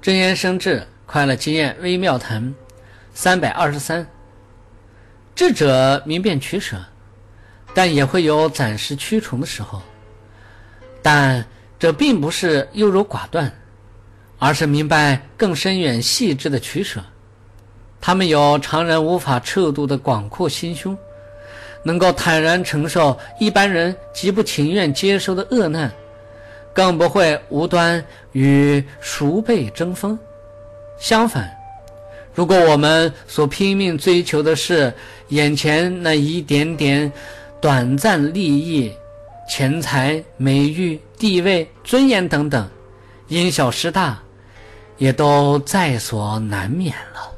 真言生智，快乐经验微妙谈，三百二十三。智者明辨取舍，但也会有暂时屈从的时候。但这并不是优柔寡断，而是明白更深远细致的取舍。他们有常人无法测度的广阔心胸，能够坦然承受一般人极不情愿接受的恶难。更不会无端与熟辈争锋。相反，如果我们所拼命追求的是眼前那一点点短暂利益、钱财、美誉、地位、尊严等等，因小失大，也都在所难免了。